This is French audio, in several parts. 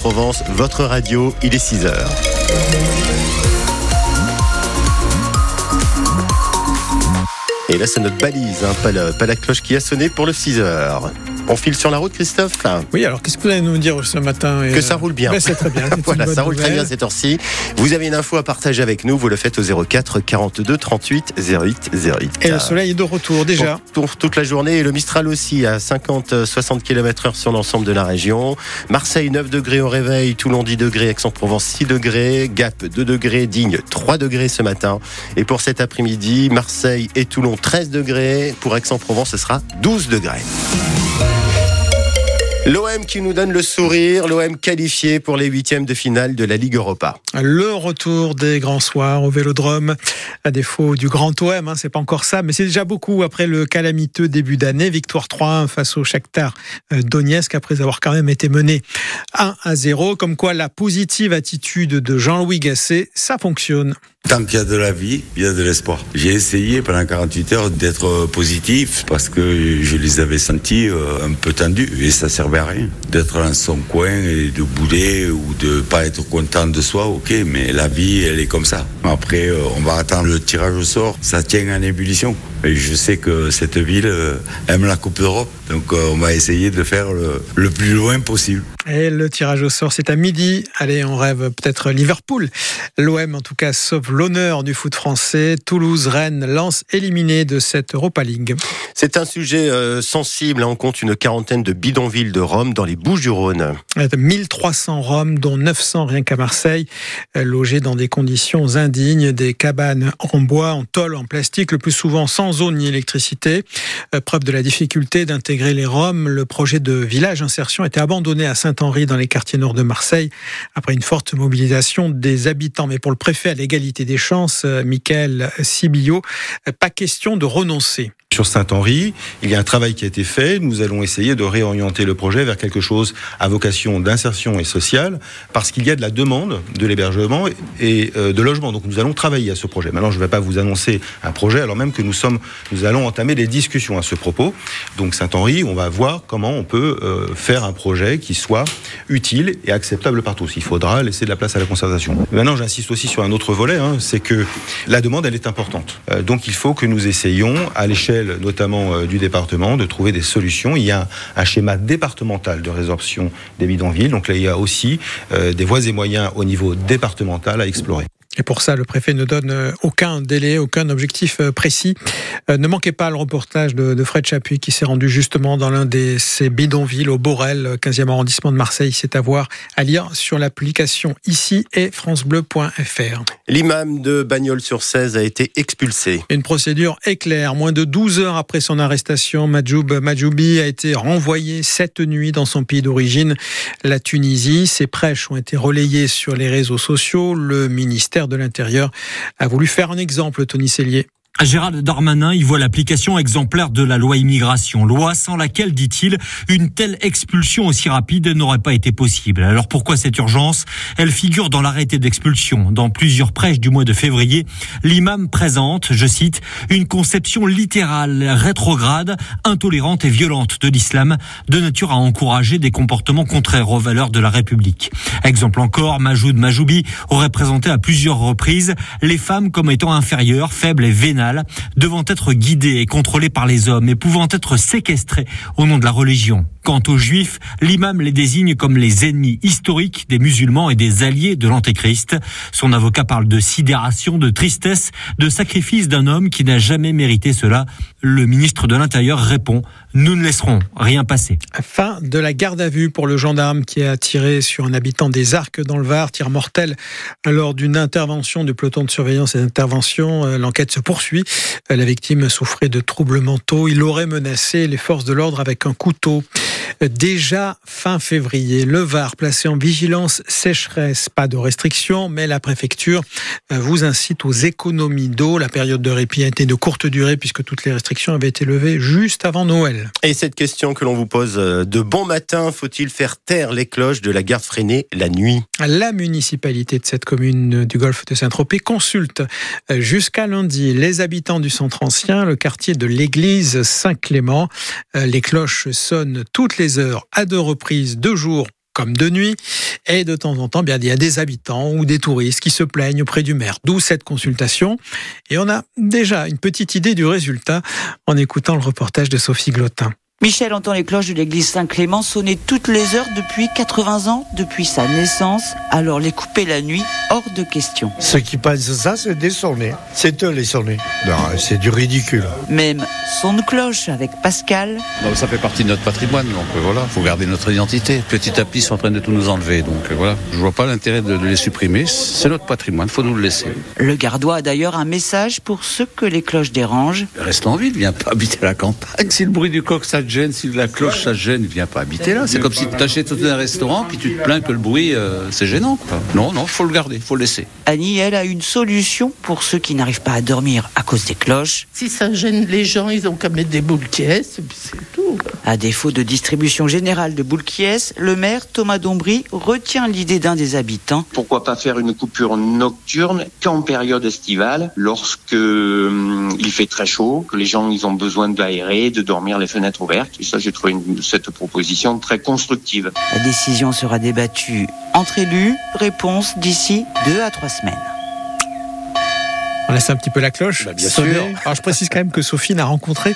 Aix-en-Provence, votre radio, il est 6 heures. Et là, c'est notre balise, hein, pas, la, pas, la, cloche qui a sonné pour le 6 heures. On file sur la route, Christophe Oui, alors qu'est-ce que vous allez nous dire ce matin Que ça roule bien. Ben, c'est très bien. voilà, ça roule très bien cette heure-ci. Vous avez une info à partager avec nous, vous le faites au 04 42 38 08 08. Et le soleil est de retour déjà. Pour, pour toute la journée et le Mistral aussi à 50-60 km/h sur l'ensemble de la région. Marseille 9 degrés au réveil, Toulon 10 degrés, Aix-en-Provence 6 degrés, Gap 2 degrés, Digne 3 degrés ce matin. Et pour cet après-midi, Marseille et Toulon 13 degrés. Pour Aix-en-Provence, ce sera 12 degrés. L'OM qui nous donne le sourire, l'OM qualifié pour les huitièmes de finale de la Ligue Europa. Le retour des grands soirs au Vélodrome, à défaut du grand OM, hein, c'est pas encore ça, mais c'est déjà beaucoup après le calamiteux début d'année. Victoire 3-1 face au Shakhtar Donetsk après avoir quand même été mené 1 à 0. Comme quoi la positive attitude de Jean-Louis Gasset, ça fonctionne. Tant qu'il y a de la vie, il y a de l'espoir. J'ai essayé pendant 48 heures d'être positif parce que je les avais sentis un peu tendus et ça servait à rien. D'être dans son coin et de bouder ou de pas être content de soi, ok, mais la vie, elle est comme ça. Après, on va attendre le tirage au sort. Ça tient en ébullition. Et je sais que cette ville aime la Coupe d'Europe, donc on va essayer de faire le, le plus loin possible. Et le tirage au sort, c'est à midi. Allez, on rêve peut-être Liverpool. L'OM, en tout cas, sauve l'honneur du foot français. Toulouse, Rennes, Lens éliminés de cette Europa League. C'est un sujet euh, sensible. On compte une quarantaine de bidonvilles de Rome dans les Bouches-du-Rhône. 1300 Roms, dont 900 rien qu'à Marseille, logés dans des conditions indignes, des cabanes en bois, en tôle, en plastique, le plus souvent sans eau ni électricité. Preuve de la difficulté d'intégrer les Roms, le projet de village insertion était abandonné à Saint-Henri dans les quartiers nord de Marseille après une forte mobilisation des habitants. Mais pour le préfet à l'égalité des chances, Michael Sibillo, pas question de renoncer. Sur Saint-Henri, il y a un travail qui a été fait. Nous allons essayer de réorienter le projet vers quelque chose à vocation d'insertion et sociale, parce qu'il y a de la demande de l'hébergement et de logement. Donc nous allons travailler à ce projet. Maintenant, je ne vais pas vous annoncer un projet, alors même que nous sommes, nous allons entamer des discussions à ce propos. Donc Saint-Henri, on va voir comment on peut faire un projet qui soit utile et acceptable par tous. Il faudra laisser de la place à la concertation. Maintenant, j'insiste aussi sur un autre volet, hein, c'est que la demande, elle est importante. donc il faut que nous essayions à l'échelle notamment euh, du département, de trouver des solutions. Il y a un schéma départemental de résorption des bidonvilles. Donc là, il y a aussi euh, des voies et moyens au niveau départemental à explorer. Et pour ça, le préfet ne donne aucun délai, aucun objectif précis. Ne manquez pas le reportage de, Fred Chapuis qui s'est rendu justement dans l'un de ces bidonvilles au Borel, 15e arrondissement de Marseille. C'est à voir, à lire sur l'application ici et francebleu.fr. L'imam de Bagnols-sur-Cèze a été expulsé. Une procédure éclair. Moins de 12 heures après son arrestation, Majoub Majoubi a été renvoyé cette nuit dans son pays d'origine, la Tunisie. Ses prêches ont été relayés sur les réseaux sociaux. Le ministère de l'Intérieur a voulu faire un exemple, Tony Cellier. Gérald Darmanin y voit l'application exemplaire de la loi immigration, loi sans laquelle, dit-il, une telle expulsion aussi rapide n'aurait pas été possible. Alors pourquoi cette urgence? Elle figure dans l'arrêté d'expulsion. Dans plusieurs prêches du mois de février, l'imam présente, je cite, une conception littérale, rétrograde, intolérante et violente de l'islam, de nature à encourager des comportements contraires aux valeurs de la République. Exemple encore, Majoud Majoubi aurait présenté à plusieurs reprises les femmes comme étant inférieures, faibles et vénales devant être guidés et contrôlés par les hommes et pouvant être séquestrés au nom de la religion. Quant aux juifs, l'imam les désigne comme les ennemis historiques des musulmans et des alliés de l'antéchrist. Son avocat parle de sidération, de tristesse, de sacrifice d'un homme qui n'a jamais mérité cela. Le ministre de l'Intérieur répond Nous ne laisserons rien passer. Fin de la garde à vue pour le gendarme qui a tiré sur un habitant des Arcs dans le Var, tir mortel lors d'une intervention du peloton de surveillance et d'intervention. L'enquête se poursuit. La victime souffrait de troubles mentaux. Il aurait menacé les forces de l'ordre avec un couteau. Déjà fin février, le Var placé en vigilance sécheresse, pas de restrictions, mais la préfecture vous incite aux économies d'eau. La période de répit a été de courte durée puisque toutes les restrictions avaient été levées juste avant Noël. Et cette question que l'on vous pose de bon matin, faut-il faire taire les cloches de la garde freinée la nuit? La municipalité de cette commune du golfe de Saint-Tropez consulte jusqu'à lundi les habitants du centre ancien, le quartier de l'église Saint-Clément. Les cloches sonnent toutes les heures à deux reprises, deux jours comme de nuit. Et de temps en temps, bien, il y a des habitants ou des touristes qui se plaignent auprès du maire. D'où cette consultation. Et on a déjà une petite idée du résultat en écoutant le reportage de Sophie Glotin. Michel entend les cloches de l'église Saint-Clément sonner toutes les heures depuis 80 ans, depuis sa naissance. Alors les couper la nuit, hors de question. Ceux qui pensent ça, c'est des sonnets. C'est eux les sonnets. Non, c'est du ridicule. Même son de cloche avec Pascal. Non, ça fait partie de notre patrimoine, donc euh, voilà, faut garder notre identité. Petit à petit, ils sont en train de tout nous enlever, donc euh, voilà. Je vois pas l'intérêt de les supprimer. C'est notre patrimoine, faut nous le laisser. Le gardois a d'ailleurs un message pour ceux que les cloches dérangent. Reste en ville, viens pas habiter la campagne. Si le bruit du coq ça te gêne, si la cloche ça te gêne, viens pas habiter là. C'est comme si tu t'achètes un restaurant puis tu te plains que le bruit euh, c'est gênant. Quoi. Non, non, faut le garder, faut le laisser. Annie, elle, a une solution pour ceux qui n'arrivent pas à dormir à cause des cloches. Si ça gêne les gens, ils ont qu'à mettre des boules qui est, et puis c'est tout. À défaut de distribution générale de boules qui est, le maire Thomas Dombry retient l'idée d'un des habitants. Pourquoi pas faire une coupure nocturne qu'en période estivale, lorsque hum, il fait très chaud, que les gens ils ont besoin d'aérer, de dormir les fenêtres ouvertes. Et ça, j'ai trouvé une- cette proposition très constructive. La décision sera débattue entre élus. Réponse d'ici deux à trois semaines. On laisse un petit peu la cloche. Bah, bien sonner. sûr. Alors je précise quand même que Sophie n'a rencontré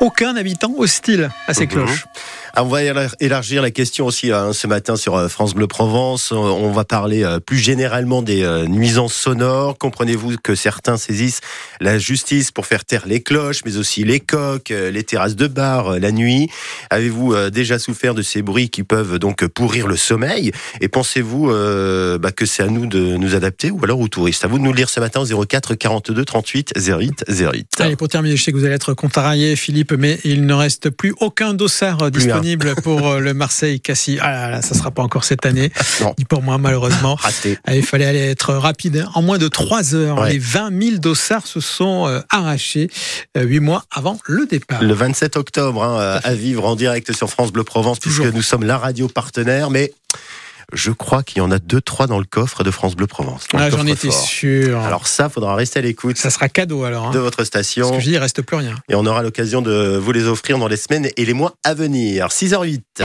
aucun habitant hostile à ces Mhm. cloches. On va élar- élargir la question aussi hein, ce matin sur euh, France Bleu Provence. On- On va parler euh, plus généralement des euh, nuisances sonores. Comprenez-vous que certains saisissent la justice pour faire taire les cloches, mais aussi les coques, euh, les terrasses de bar euh, la nuit? Avez-vous euh, déjà souffert de ces bruits qui peuvent donc pourrir le sommeil? Et pensez-vous euh, bah, que c'est à nous de nous adapter ou alors aux touristes? À vous de nous le lire ce matin au 04 42 38 08 08. Allez, pour terminer, je sais que vous allez être contrarié, Philippe, mais il ne reste plus aucun dossard euh, un. Disponible pour euh, le Marseille-Cassis. Ah là là, ça sera pas encore cette année, Non. ni pour moi malheureusement. Raté. Ah, Il fallait aller être rapide. hein. En moins de 3 heures, Ouais. les 20 000 dossards se sont euh, arrachés euh, 8 mois avant le départ. Le 27 octobre, hein, à vivre en direct sur France Bleu Provence, Toujours. puisque nous sommes la radio partenaire, mais je crois qu'il y en a deux, trois dans le coffre de France Bleu Provence. Ah, J'en étais sûr. Alors ça, faudra rester à l'écoute ça sera cadeau alors. hein. de votre Parce station que je dis, il reste plus rien. et on aura l'occasion de vous les offrir dans les semaines et les mois à venir. 6h08.